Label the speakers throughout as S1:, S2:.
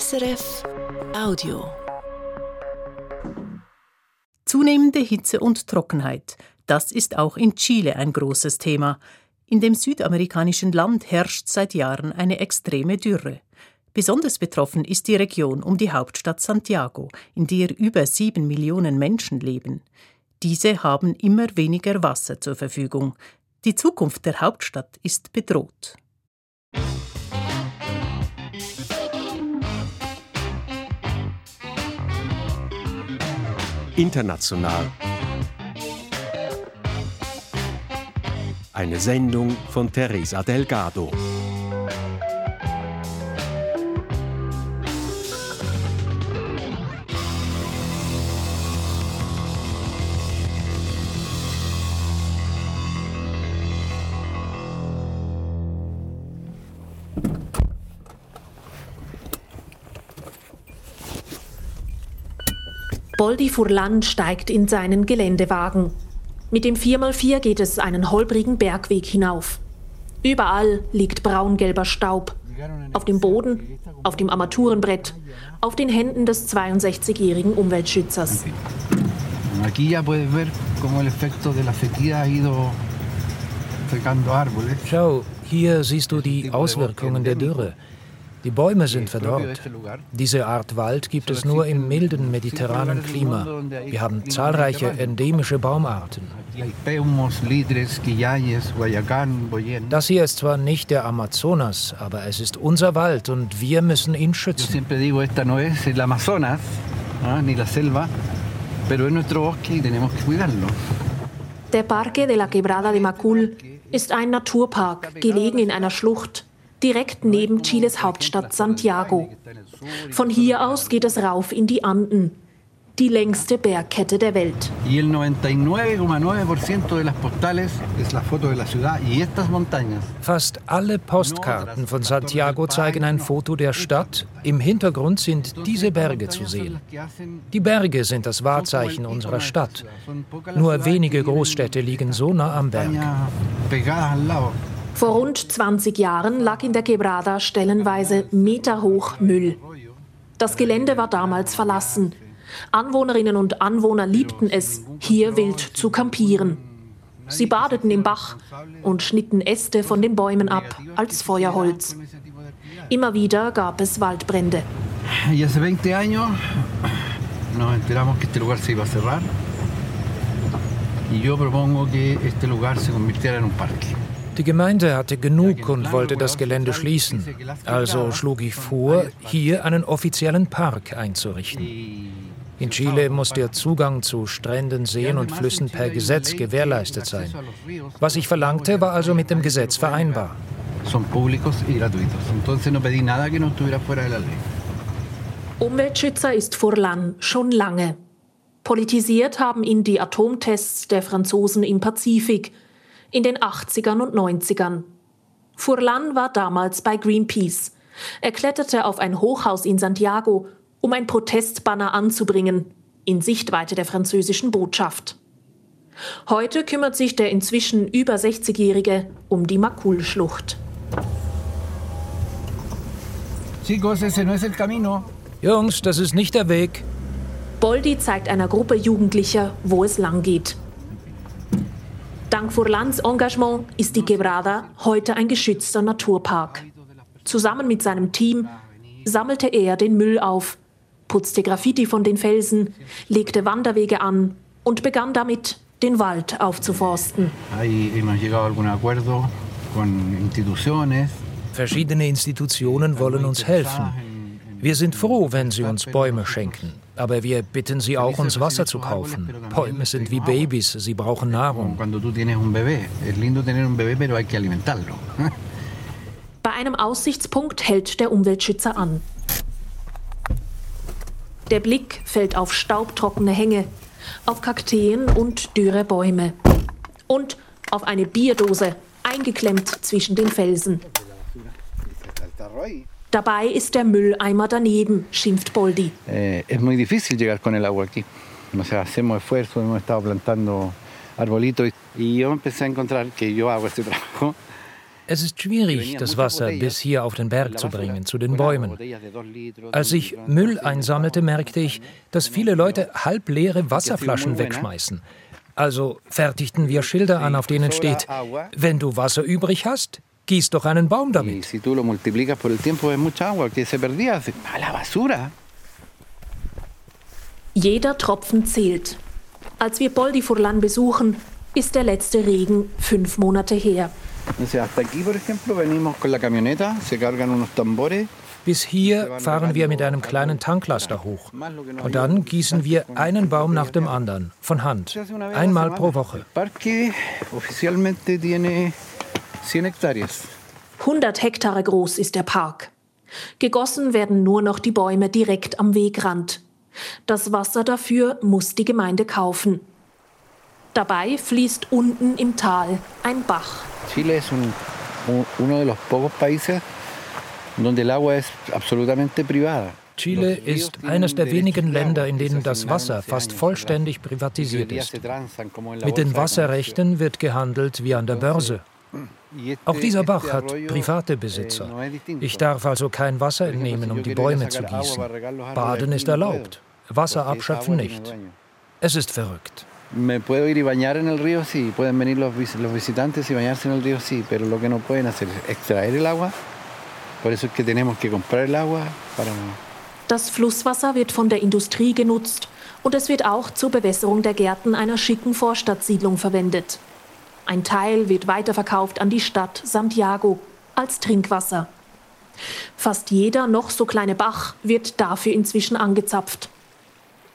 S1: SRF Audio.
S2: Zunehmende Hitze und Trockenheit. Das ist auch in Chile ein großes Thema. In dem südamerikanischen Land herrscht seit Jahren eine extreme Dürre. Besonders betroffen ist die Region um die Hauptstadt Santiago, in der über sieben Millionen Menschen leben. Diese haben immer weniger Wasser zur Verfügung. Die Zukunft der Hauptstadt ist bedroht.
S3: International. Eine Sendung von Teresa Delgado.
S4: Boldi Furlan steigt in seinen Geländewagen. Mit dem 4x4 geht es einen holprigen Bergweg hinauf. Überall liegt braungelber Staub. Auf dem Boden, auf dem Armaturenbrett, auf den Händen des 62-jährigen Umweltschützers.
S5: Aquí ya puedes ver cómo el efecto de la sequía ha ido secando árboles.
S6: Schau, hier siehst du die Auswirkungen der Dürre. Die Bäume sind verdorrt. Diese Art Wald gibt es nur im milden mediterranen Klima. Wir haben zahlreiche endemische Baumarten. Das hier ist zwar nicht der Amazonas, aber es ist unser Wald und wir müssen ihn schützen.
S4: Der Parque de la Quebrada de Macul ist ein Naturpark, gelegen in einer Schlucht direkt neben Chiles Hauptstadt Santiago. Von hier aus geht es rauf in die Anden, die längste Bergkette der Welt.
S6: Fast alle Postkarten von Santiago zeigen ein Foto der Stadt. Im Hintergrund sind diese Berge zu sehen. Die Berge sind das Wahrzeichen unserer Stadt. Nur wenige Großstädte liegen so nah am Berg.
S4: Vor rund 20 Jahren lag in der Quebrada stellenweise meterhoch Müll. Das Gelände war damals verlassen. Anwohnerinnen und Anwohner liebten es, hier wild zu kampieren. Sie badeten im Bach und schnitten Äste von den Bäumen ab als Feuerholz. Immer wieder gab es Waldbrände.
S5: Y hace 20 años nos enteramos que este lugar se iba a cerrar. Y yo propongo que este lugar se convirtiera en.
S6: Die Gemeinde hatte genug und wollte das Gelände schließen. Also schlug ich vor, hier einen offiziellen Park einzurichten. In Chile muss der Zugang zu Stränden, Seen und Flüssen per Gesetz gewährleistet sein. Was ich verlangte, war also mit dem Gesetz vereinbar.
S4: Umweltschützer ist Furlan schon lange. Politisiert haben ihn die Atomtests der Franzosen im Pazifik – in den 80ern und 90ern. Furlan war damals bei Greenpeace. Er kletterte auf ein Hochhaus in Santiago, um ein Protestbanner anzubringen, in Sichtweite der französischen Botschaft. Heute kümmert sich der inzwischen über 60-Jährige um die Makul-Schlucht.
S6: Jungs, das ist nicht der Weg.
S4: Boldi zeigt einer Gruppe Jugendlicher, wo es lang geht. Dank Furlans Engagement ist die Quebrada heute ein geschützter Naturpark. Zusammen mit seinem Team sammelte er den Müll auf, putzte Graffiti von den Felsen, legte Wanderwege an und begann damit, den Wald aufzuforsten.
S6: Verschiedene Institutionen wollen uns helfen. Wir sind froh, wenn sie uns Bäume schenken. Aber wir bitten sie auch, uns Wasser zu kaufen. Bäume sind wie Babys, sie brauchen Nahrung.
S4: Bei einem Aussichtspunkt hält der Umweltschützer an. Der Blick fällt auf staubtrockene Hänge, auf Kakteen und dürre Bäume. Und auf eine Bierdose, eingeklemmt zwischen den Felsen. Dabei ist der Mülleimer daneben, schimpft Boldi.
S5: Eh, es muy difícil llegar con el agua aquí. O sea, hacemos esfuerzo, hemos estado plantando arbolitos y yo empecé a encontrar que yo hago este trabajo
S6: Es ist schwierig, das Wasser bis hier auf den Berg zu bringen, zu den Bäumen. Als ich Müll einsammelte, merkte ich, dass viele Leute halbleere Wasserflaschen wegschmeißen. Also fertigten wir Schilder an, auf denen steht, wenn du Wasser übrig hast, gieß doch einen Baum damit.
S4: Jeder Tropfen zählt. Als wir Boldi Furlan besuchen, ist der letzte Regen fünf Monate her.
S6: Bis hier fahren wir mit einem kleinen Tanklaster hoch. Und dann gießen wir einen Baum nach dem anderen, von Hand, einmal pro Woche.
S4: 100 Hektare groß ist der Park. Gegossen werden nur noch die Bäume direkt am Wegrand. Das Wasser dafür muss die Gemeinde kaufen. Dabei fließt unten im Tal ein Bach.
S5: Chile es un, uno de los pocos países donde el agua es absolutamente privada.
S6: Chile ist eines der wenigen Länder, in denen das Wasser fast vollständig privatisiert ist. Mit den Wasserrechten wird gehandelt wie an der Börse. Auch dieser Bach hat private Besitzer. Ich darf also kein Wasser entnehmen, um die Bäume zu gießen. Baden ist erlaubt, Wasser abschöpfen nicht. Es ist verrückt.
S5: Me puedo ir y bañar en el río, sí. Pueden venir los, los visitantes y bañarse en el río, sí. Pero lo que no pueden hacer es extraer el agua. Por eso es que tenemos que comprar el agua para.
S4: Das Flusswasser wird von der Industrie genutzt und es wird auch zur Bewässerung der Gärten einer schicken Vorstadtsiedlung verwendet. Ein Teil wird weiterverkauft an die Stadt Santiago als Trinkwasser. Fast jeder noch so kleine Bach wird dafür inzwischen angezapft.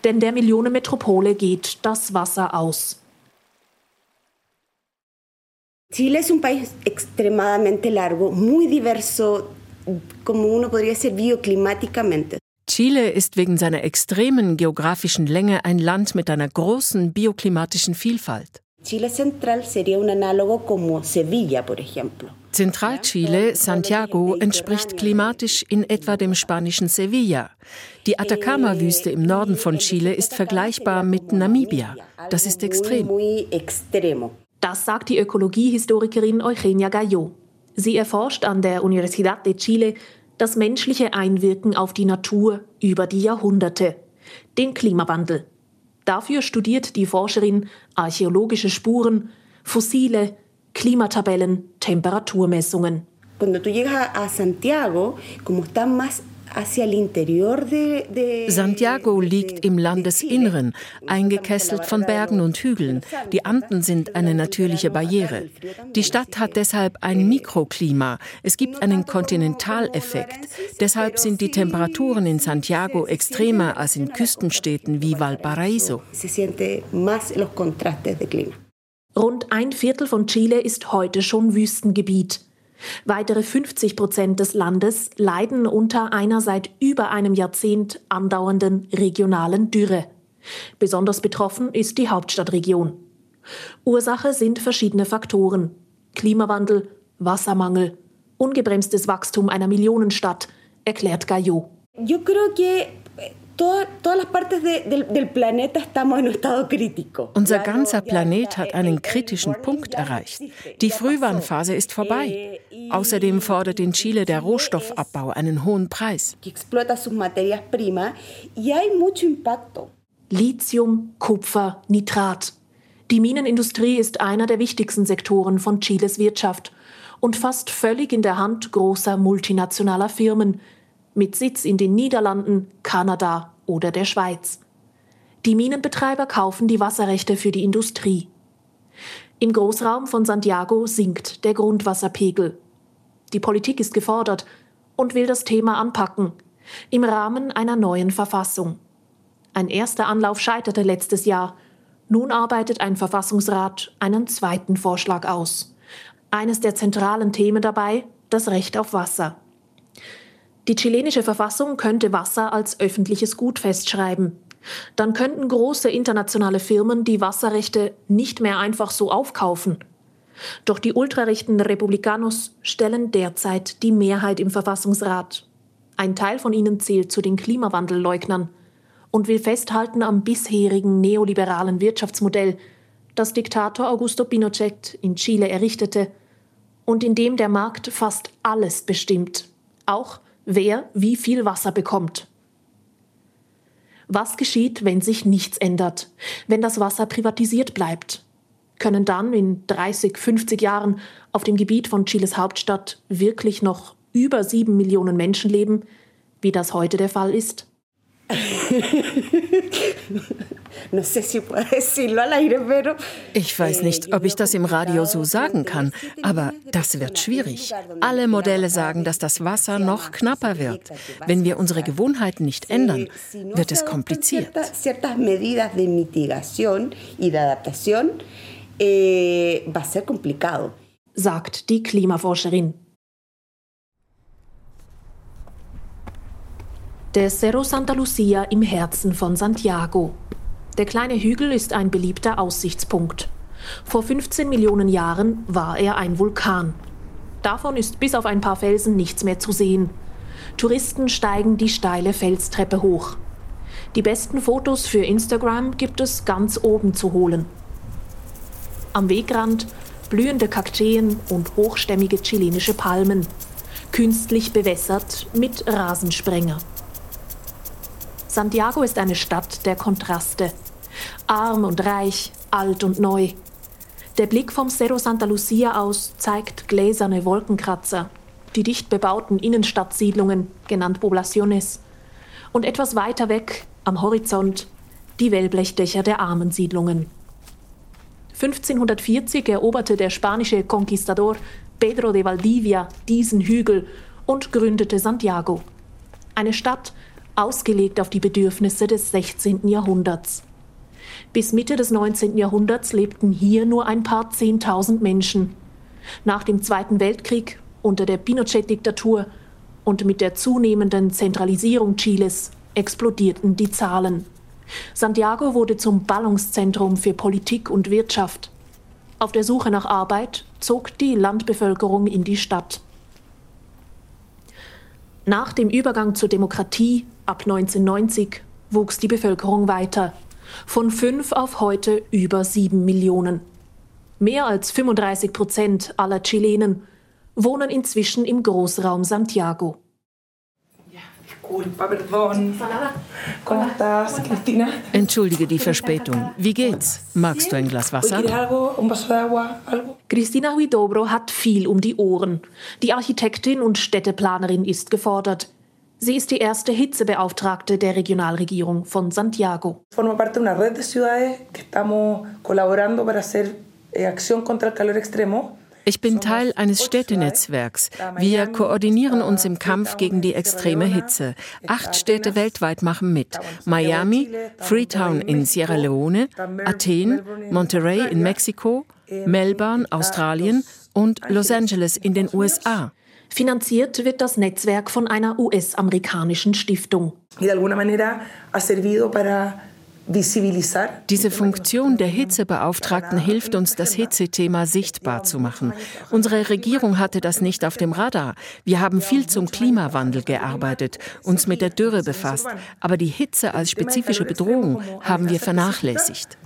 S4: Denn der Millionenmetropole geht das Wasser aus.
S7: Chile es un país extremadamente largo, muy diverso, como uno podría decir bioclimáticamente.
S1: Chile ist wegen seiner extremen geografischen Länge ein Land mit einer großen bioklimatischen Vielfalt.
S7: Chile Central sería un análogo como Sevilla, por ejemplo.
S1: Zentralchile, Santiago, entspricht klimatisch in etwa dem spanischen Sevilla. Die Atacama-Wüste im Norden von Chile ist vergleichbar mit Namibia. Das ist extrem.
S4: Das sagt die Ökologiehistorikerin Eugenia Gallo. Sie erforscht an der Universidad de Chile das menschliche Einwirken auf die Natur über die Jahrhunderte, den Klimawandel. Dafür studiert die Forscherin archäologische Spuren, Fossile, Klimatabellen, Temperaturmessungen.
S7: Cuando tú llegas a Santiago, como está más
S1: Santiago liegt im Landesinneren, eingekesselt von Bergen und Hügeln. Die Anden sind eine natürliche Barriere. Die Stadt hat deshalb ein Mikroklima. Es gibt einen Kontinentaleffekt. Deshalb sind die Temperaturen in Santiago extremer als in Küstenstädten wie Valparaiso.
S4: Rund ein Viertel von Chile ist heute schon Wüstengebiet. Weitere 50 Prozent des Landes leiden unter einer seit über einem Jahrzehnt andauernden regionalen Dürre. Besonders betroffen ist die Hauptstadtregion. Ursache sind verschiedene Faktoren. Klimawandel, Wassermangel, ungebremstes Wachstum einer Millionenstadt, erklärt
S7: que todas las partes de, del, planeta estamos en un estado crítico.
S1: Unser ganzer Planet hat einen kritischen Punkt erreicht. Die Frühwarnphase ist vorbei. Außerdem fordert in Chile der Rohstoffabbau einen hohen Preis.
S4: Lithium, Kupfer, Nitrat. Die Minenindustrie ist einer der wichtigsten Sektoren von Chiles Wirtschaft und fast völlig in der Hand großer multinationaler Firmen, mit Sitz in den Niederlanden, Kanada oder der Schweiz. Die Minenbetreiber kaufen die Wasserrechte für die Industrie. Im Großraum von Santiago sinkt der Grundwasserpegel. Die Politik ist gefordert und will das Thema anpacken im Rahmen einer neuen Verfassung. Ein erster Anlauf scheiterte letztes Jahr. Nun arbeitet ein Verfassungsrat einen zweiten Vorschlag aus. Eines der zentralen Themen dabei das Recht auf Wasser. Die chilenische Verfassung könnte Wasser als öffentliches Gut festschreiben. Dann könnten große internationale Firmen die Wasserrechte nicht mehr einfach so aufkaufen. Doch die ultrarechten Republikanos stellen derzeit die Mehrheit im Verfassungsrat. Ein Teil von ihnen zählt zu den Klimawandelleugnern und will festhalten am bisherigen neoliberalen Wirtschaftsmodell, das Diktator Augusto Pinochet in Chile errichtete und in dem der Markt fast alles bestimmt, auch wer wie viel Wasser bekommt. Was geschieht, wenn sich nichts ändert, wenn das Wasser privatisiert bleibt? Können dann in 30, 50 Jahren auf dem Gebiet von Chiles Hauptstadt wirklich noch über sieben Millionen Menschen leben, wie das heute der Fall ist?
S1: Ich weiß nicht, ob ich das im Radio so sagen kann, aber das wird schwierig. Alle Modelle sagen, dass das Wasser noch knapper wird. Wenn wir unsere Gewohnheiten nicht ändern, wird es kompliziert.
S4: Eh, sagt die Klimaforscherin. Der Cerro Santa Lucia im Herzen von Santiago. Der kleine Hügel ist ein beliebter Aussichtspunkt. Vor 15 Millionen Jahren war er ein Vulkan. Davon ist bis auf ein paar Felsen nichts mehr zu sehen. Touristen steigen die steile Felstreppe hoch. Die besten Fotos für Instagram gibt es ganz oben zu holen. Am Wegrand blühende Kakteen und hochstämmige chilenische Palmen, künstlich bewässert mit Rasensprenger. Santiago ist eine Stadt der Kontraste. Arm und reich, alt und neu. Der Blick vom Cerro Santa Lucia aus zeigt gläserne Wolkenkratzer, die dicht bebauten Innenstadtsiedlungen, genannt Poblaciones. Und etwas weiter weg, am Horizont, die Wellblechdächer der armen Siedlungen. 1540 eroberte der spanische Conquistador Pedro de Valdivia diesen Hügel und gründete Santiago. Eine Stadt, ausgelegt auf die Bedürfnisse des 16. Jahrhunderts. Bis Mitte des 19. Jahrhunderts lebten hier nur ein paar Zehntausend Menschen. Nach dem Zweiten Weltkrieg, unter der Pinochet-Diktatur und mit der zunehmenden Zentralisierung Chiles explodierten die Zahlen. Santiago wurde zum Ballungszentrum für Politik und Wirtschaft. Auf der Suche nach Arbeit zog die Landbevölkerung in die Stadt. Nach dem Übergang zur Demokratie ab 1990 wuchs die Bevölkerung weiter. Von fünf auf heute über sieben Millionen. Mehr als 35 Prozent aller Chilenen wohnen inzwischen im Großraum Santiago.
S1: Entschuldige die Verspätung. Wie geht's? Magst du ein Glas Wasser?
S4: Cristina Huidobro hat viel um die Ohren. Die Architektin und Städteplanerin ist gefordert. Sie ist die erste Hitzebeauftragte der Regionalregierung von Santiago.
S8: Forma parte de una red de ciudades que estamos colaborando para hacer eh, acción contra el calor extremo.
S1: Ich bin Teil eines Städtenetzwerks. Wir koordinieren uns im Kampf gegen die extreme Hitze. Acht Städte weltweit machen mit. Miami, Freetown in Sierra Leone, Athen, Monterrey in Mexiko, Melbourne, Australien und Los Angeles in den USA.
S4: Finanziert wird das Netzwerk von einer US-amerikanischen Stiftung.
S1: Diese Funktion der Hitzebeauftragten hilft uns, das Hitzethema sichtbar zu machen. Unsere Regierung hatte das nicht auf dem Radar. Wir haben viel zum Klimawandel gearbeitet, uns mit der Dürre befasst, aber die Hitze als spezifische Bedrohung haben wir vernachlässigt.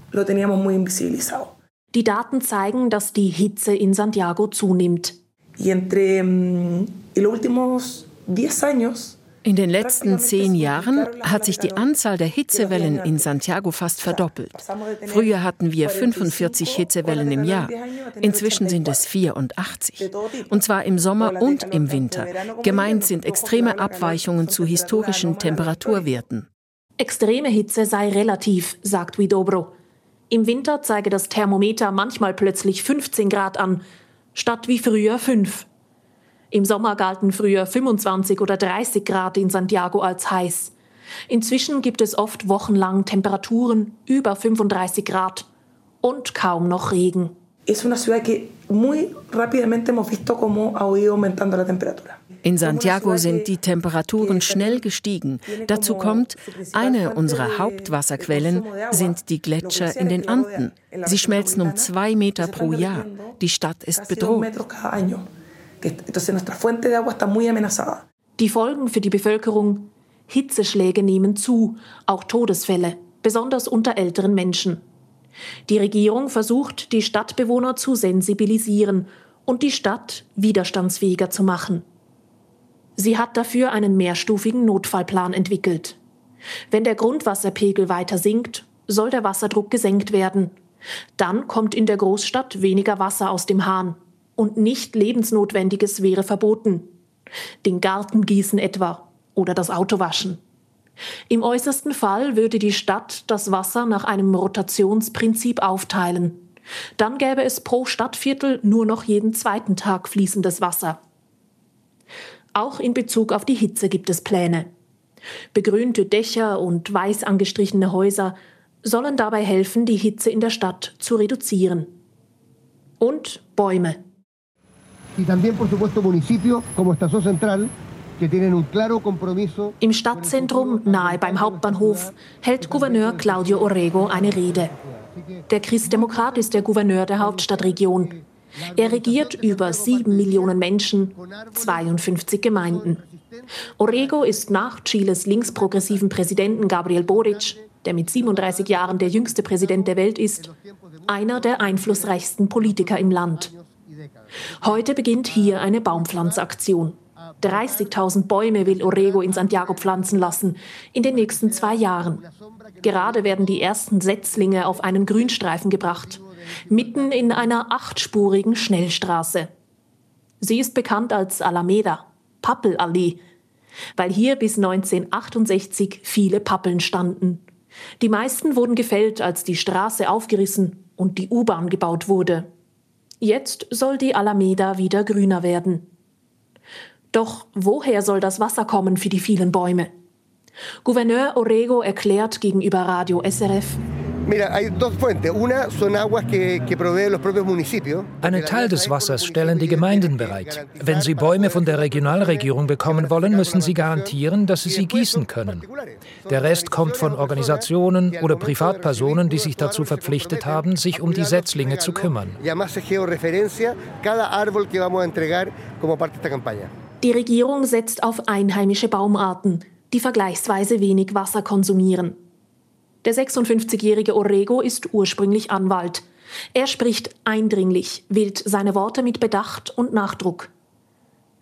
S4: Die Daten zeigen, dass die Hitze in Santiago zunimmt. Y entre mm,
S1: los últimos 10 años in den letzten zehn Jahren hat sich die Anzahl der Hitzewellen in Santiago fast verdoppelt. Früher hatten wir 45 Hitzewellen im Jahr. Inzwischen sind es 84. Und zwar im Sommer und im Winter. Gemeint sind extreme Abweichungen zu historischen Temperaturwerten.
S4: Extreme Hitze sei relativ, sagt Widobro. Im Winter zeige das Thermometer manchmal plötzlich 15 Grad an, statt wie früher 5. Im Sommer galten früher 25 oder 30 Grad in Santiago als heiß. Inzwischen gibt es oft wochenlang Temperaturen über 35 Grad und kaum noch Regen.
S1: In Santiago sind die Temperaturen schnell gestiegen. Dazu kommt, eine unserer Hauptwasserquellen sind die Gletscher in den Anden. Sie schmelzen um zwei Meter pro Jahr. Die Stadt ist bedroht.
S4: Die Folgen für die Bevölkerung Hitzeschläge nehmen zu, auch Todesfälle, besonders unter älteren Menschen. Die Regierung versucht, die Stadtbewohner zu sensibilisieren und die Stadt widerstandsfähiger zu machen. Sie hat dafür einen mehrstufigen Notfallplan entwickelt. Wenn der Grundwasserpegel weiter sinkt, soll der Wasserdruck gesenkt werden. Dann kommt in der Großstadt weniger Wasser aus dem Hahn. Und nicht lebensnotwendiges wäre verboten. Den Garten gießen etwa oder das Auto waschen. Im äußersten Fall würde die Stadt das Wasser nach einem Rotationsprinzip aufteilen. Dann gäbe es pro Stadtviertel nur noch jeden zweiten Tag fließendes Wasser. Auch in Bezug auf die Hitze gibt es Pläne. Begrünte Dächer und weiß angestrichene Häuser sollen dabei helfen, die Hitze in der Stadt zu reduzieren. Und Bäume. Im Stadtzentrum, nahe beim Hauptbahnhof, hält Gouverneur Claudio Orrego eine Rede. Der Christdemokrat ist der Gouverneur der Hauptstadtregion. Er regiert über sieben Millionen Menschen, 52 Gemeinden. Orrego ist nach Chiles linksprogressiven Präsidenten Gabriel Boric, der mit 37 Jahren der jüngste Präsident der Welt ist, einer der einflussreichsten Politiker im Land. Heute beginnt hier eine Baumpflanzaktion. 30.000 Bäume will Orego in Santiago pflanzen lassen in den nächsten zwei Jahren. Gerade werden die ersten Setzlinge auf einen Grünstreifen gebracht, mitten in einer achtspurigen Schnellstraße. Sie ist bekannt als Alameda, Pappelallee, weil hier bis 1968 viele Pappeln standen. Die meisten wurden gefällt, als die Straße aufgerissen und die U-Bahn gebaut wurde. Jetzt soll die Alameda wieder grüner werden. Doch woher soll das Wasser kommen für die vielen Bäume? Gouverneur Orego erklärt gegenüber Radio SRF,
S6: einen Teil des Wassers stellen die Gemeinden bereit. Wenn sie Bäume von der Regionalregierung bekommen wollen, müssen sie garantieren, dass sie sie gießen können. Der Rest kommt von Organisationen oder Privatpersonen, die sich dazu verpflichtet haben, sich um die Setzlinge zu kümmern.
S4: Die Regierung setzt auf einheimische Baumarten, die vergleichsweise wenig Wasser konsumieren. Der 56-jährige Orrego ist ursprünglich Anwalt. Er spricht eindringlich, wählt seine Worte mit Bedacht und Nachdruck.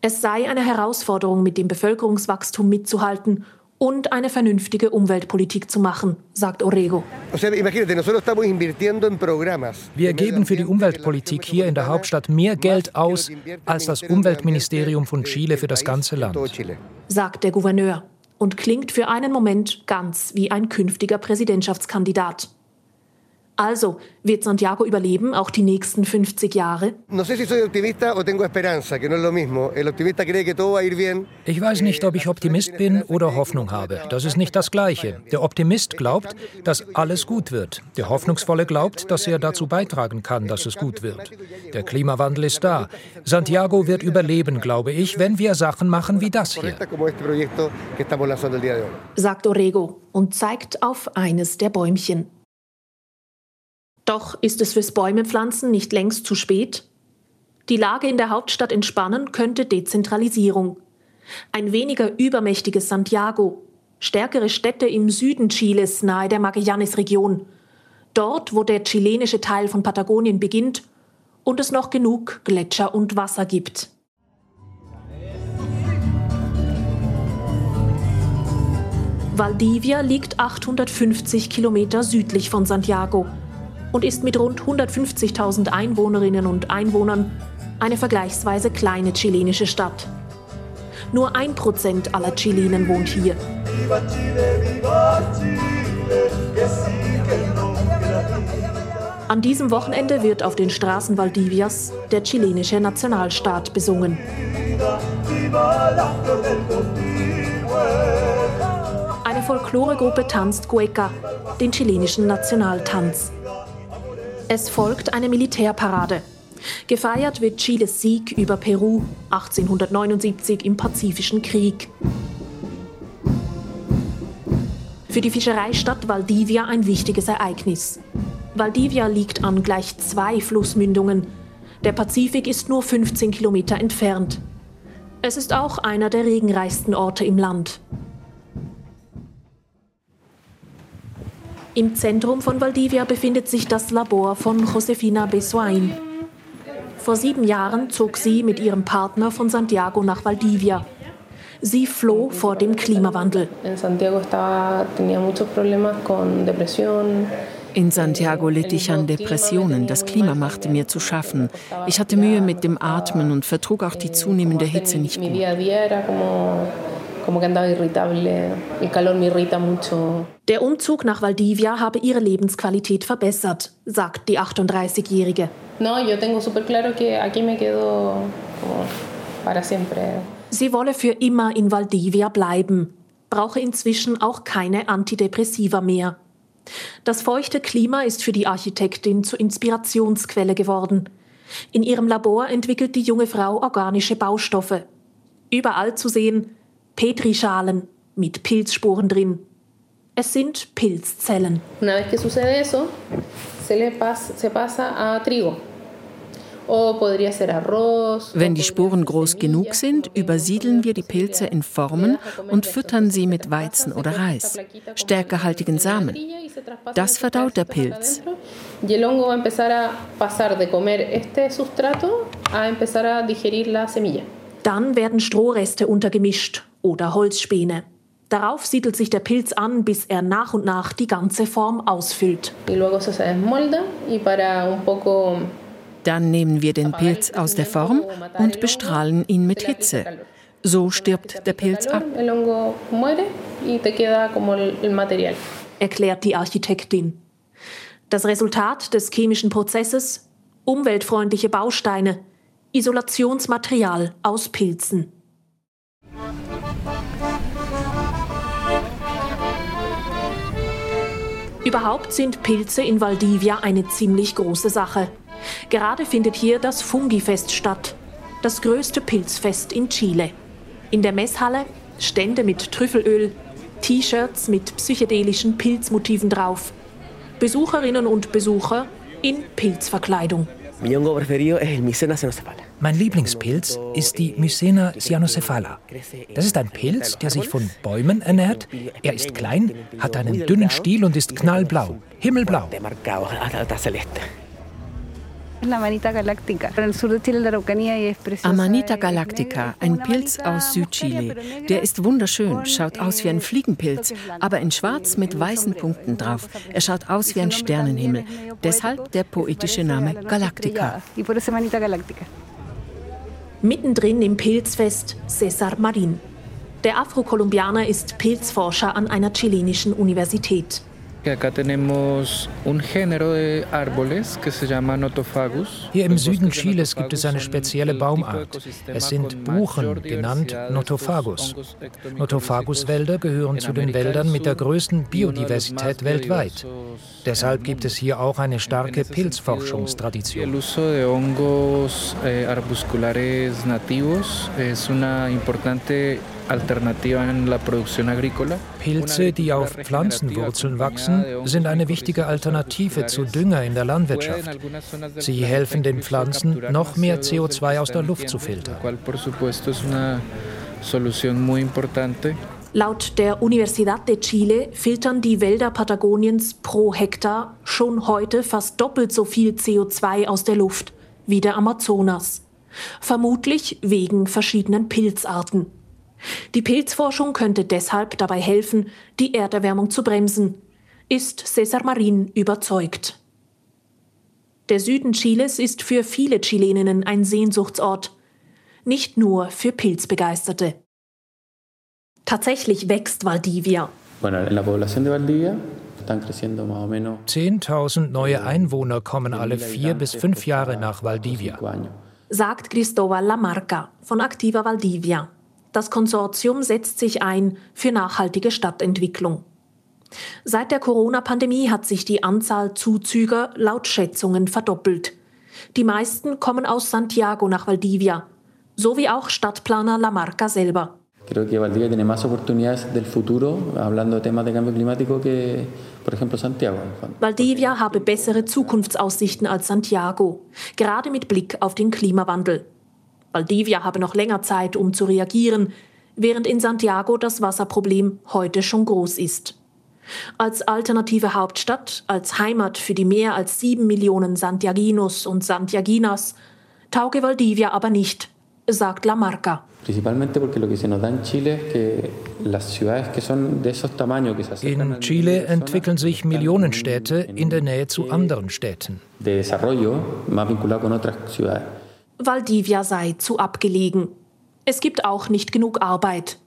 S4: Es sei eine Herausforderung, mit dem Bevölkerungswachstum mitzuhalten und eine vernünftige Umweltpolitik zu machen, sagt Orego.
S6: Wir geben für die Umweltpolitik hier in der Hauptstadt mehr Geld aus als das Umweltministerium von Chile für das ganze Land,
S4: sagt der Gouverneur und klingt für einen Moment ganz wie ein künftiger Präsidentschaftskandidat. Also, wird Santiago überleben, auch die nächsten 50 Jahre?
S6: Ich weiß nicht, ob ich Optimist bin oder Hoffnung habe. Das ist nicht das Gleiche. Der Optimist glaubt, dass alles gut wird. Der Hoffnungsvolle glaubt, dass er dazu beitragen kann, dass es gut wird. Der Klimawandel ist da. Santiago wird überleben, glaube ich, wenn wir Sachen machen wie das hier.
S4: Sagt Orego und zeigt auf eines der Bäumchen. Doch ist es fürs Bäumepflanzen nicht längst zu spät? Die Lage in der Hauptstadt entspannen könnte Dezentralisierung. Ein weniger übermächtiges Santiago, stärkere Städte im Süden Chiles nahe der Magallanes-Region, dort, wo der chilenische Teil von Patagonien beginnt und es noch genug Gletscher und Wasser gibt. Valdivia liegt 850 Kilometer südlich von Santiago und ist mit rund 150.000 Einwohnerinnen und Einwohnern eine vergleichsweise kleine chilenische Stadt. Nur ein Prozent aller Chilenen wohnt hier. An diesem Wochenende wird auf den Straßen Valdivias der chilenische Nationalstaat besungen. Eine Folkloregruppe tanzt Cueca, den chilenischen Nationaltanz. Es folgt eine Militärparade. Gefeiert wird Chiles Sieg über Peru 1879 im Pazifischen Krieg. Für die Fischereistadt Valdivia ein wichtiges Ereignis. Valdivia liegt an gleich zwei Flussmündungen. Der Pazifik ist nur 15 Kilometer entfernt. Es ist auch einer der regenreichsten Orte im Land. Im Zentrum von Valdivia befindet sich das Labor von Josefina Besoin. Vor sieben Jahren zog sie mit ihrem Partner von Santiago nach Valdivia. Sie floh vor dem Klimawandel.
S9: In Santiago estaba, tenía muchos problemas con depresión.
S1: In Santiago litt ich an Depressionen. Das Klima machte mir zu schaffen. Ich hatte Mühe mit dem Atmen und vertrug auch die zunehmende Hitze nicht gut.
S4: Der Umzug nach Valdivia habe ihre Lebensqualität verbessert, sagt die 38-Jährige. Sie wolle für immer in Valdivia bleiben, brauche inzwischen auch keine Antidepressiva mehr. Das feuchte Klima ist für die Architektin zur Inspirationsquelle geworden. In ihrem Labor entwickelt die junge Frau organische Baustoffe. Überall zu sehen Petrischalen mit Pilzsporen drin. Es sind Pilzzellen.
S9: Una vez que sucede eso, se le pasa, se pasa a trigo.
S1: Wenn die Sporen groß genug sind, übersiedeln wir die Pilze in Formen und füttern sie mit Weizen oder Reis, stärkehaltigen Samen. Das verdaut der Pilz.
S4: Dann werden Strohreste untergemischt oder Holzspäne. Darauf siedelt sich der Pilz an, bis er nach und nach die ganze Form ausfüllt.
S1: Dann nehmen wir den Pilz aus der Form und bestrahlen ihn mit Hitze. So stirbt der Pilz ab.
S4: Erklärt die Architektin. Das Resultat des chemischen Prozesses? Umweltfreundliche Bausteine, Isolationsmaterial aus Pilzen. Überhaupt sind Pilze in Valdivia eine ziemlich große Sache. Gerade findet hier das Fungifest statt, das größte Pilzfest in Chile. In der Messhalle Stände mit Trüffelöl, T-Shirts mit psychedelischen Pilzmotiven drauf. Besucherinnen und Besucher in Pilzverkleidung.
S6: Mein Lieblingspilz ist die Mycena cyanocephala. Das ist ein Pilz, der sich von Bäumen ernährt. Er ist klein, hat einen dünnen Stiel und ist knallblau, himmelblau.
S1: Amanita galactica, ein Pilz aus Südchile. Der ist wunderschön, schaut aus wie ein Fliegenpilz, aber in schwarz mit weißen Punkten drauf. Er schaut aus wie ein Sternenhimmel. Deshalb der poetische Name Galactica.
S4: Mittendrin im Pilzfest Cesar Marin. Der Afrokolumbianer ist Pilzforscher an einer chilenischen Universität.
S6: Hier im Süden Chiles gibt es eine spezielle Baumart. Es sind Buchen, genannt Notophagus. Notophaguswälder gehören zu den Wäldern mit der größten Biodiversität weltweit. Deshalb gibt es hier auch eine starke Pilzforschungstradition. Pilze, die auf Pflanzenwurzeln wachsen, sind eine wichtige Alternative zu Dünger in der Landwirtschaft. Sie helfen den Pflanzen, noch mehr CO2 aus der Luft zu filtern.
S4: Laut der Universidad de Chile filtern die Wälder Patagoniens pro Hektar schon heute fast doppelt so viel CO2 aus der Luft wie der Amazonas. Vermutlich wegen verschiedenen Pilzarten. Die Pilzforschung könnte deshalb dabei helfen, die Erderwärmung zu bremsen, ist Cesar Marin überzeugt. Der Süden Chiles ist für viele Chileninnen ein Sehnsuchtsort, nicht nur für Pilzbegeisterte. Tatsächlich wächst Valdivia.
S6: 10.000 neue Einwohner kommen alle vier bis fünf Jahre nach Valdivia.
S4: Sagt Cristóbal Lamarca von Activa Valdivia. Das Konsortium setzt sich ein für nachhaltige Stadtentwicklung. Seit der Corona-Pandemie hat sich die Anzahl Zuzüger laut Schätzungen verdoppelt. Die meisten kommen aus Santiago nach Valdivia, so wie auch Stadtplaner Lamarca selber.
S10: Creo que Valdivia tiene más oportunidades del futuro, hablando de temas de cambio climático, que, por ejemplo, Santiago.
S4: Valdivia habe bessere Zukunftsaussichten als Santiago, gerade mit Blick auf den Klimawandel. Valdivia habe noch länger Zeit, um zu reagieren, während in Santiago das Wasserproblem heute schon groß ist. Als alternative Hauptstadt, als Heimat für die mehr als sieben Millionen Santiaginos und Santiaginas, Tauge Valdivia aber nicht, sagt La Marca.
S6: In Chile entwickeln sich Millionenstädte in der Nähe zu anderen Städten.
S4: Valdivia sei zu abgelegen. Es gibt auch nicht genug Arbeit.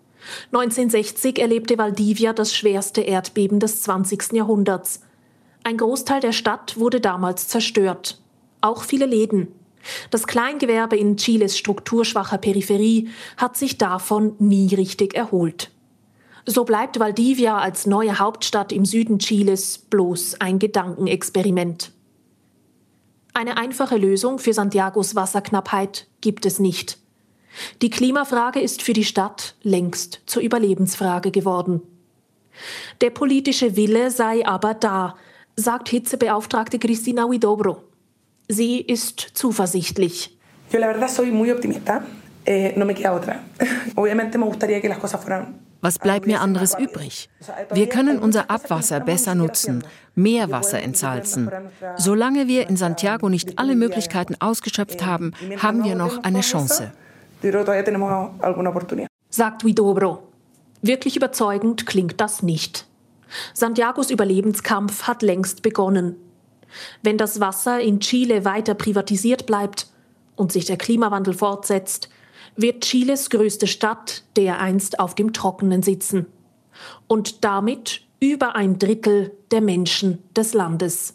S4: 1960 erlebte Valdivia das schwerste Erdbeben des 20. Jahrhunderts. Ein Großteil der Stadt wurde damals zerstört. Auch viele Läden. Das Kleingewerbe in Chiles strukturschwacher Peripherie hat sich davon nie richtig erholt. So bleibt Valdivia als neue Hauptstadt im Süden Chiles bloß ein Gedankenexperiment. Eine einfache Lösung für Santiagos Wasserknappheit gibt es nicht. Die Klimafrage ist für die Stadt längst zur Überlebensfrage geworden. Der politische Wille sei aber da, sagt Hitzebeauftragte Cristina Huidobro. Sie ist zuversichtlich.
S8: Yo la verdad soy muy optimista. Eh, no me queda otra. Obviamente me gustaría que las cosas fueran
S1: was bleibt mir anderes übrig? Wir können unser Abwasser besser nutzen, mehr Wasser entsalzen. Solange wir in Santiago nicht alle Möglichkeiten ausgeschöpft haben, haben wir noch eine Chance.
S4: Sagt Huidobro. Wirklich überzeugend klingt das nicht. Santiagos Überlebenskampf hat längst begonnen. Wenn das Wasser in Chile weiter privatisiert bleibt und sich der Klimawandel fortsetzt, wird Chiles größte Stadt dereinst auf dem Trockenen sitzen. Und damit über ein Drittel der Menschen des Landes.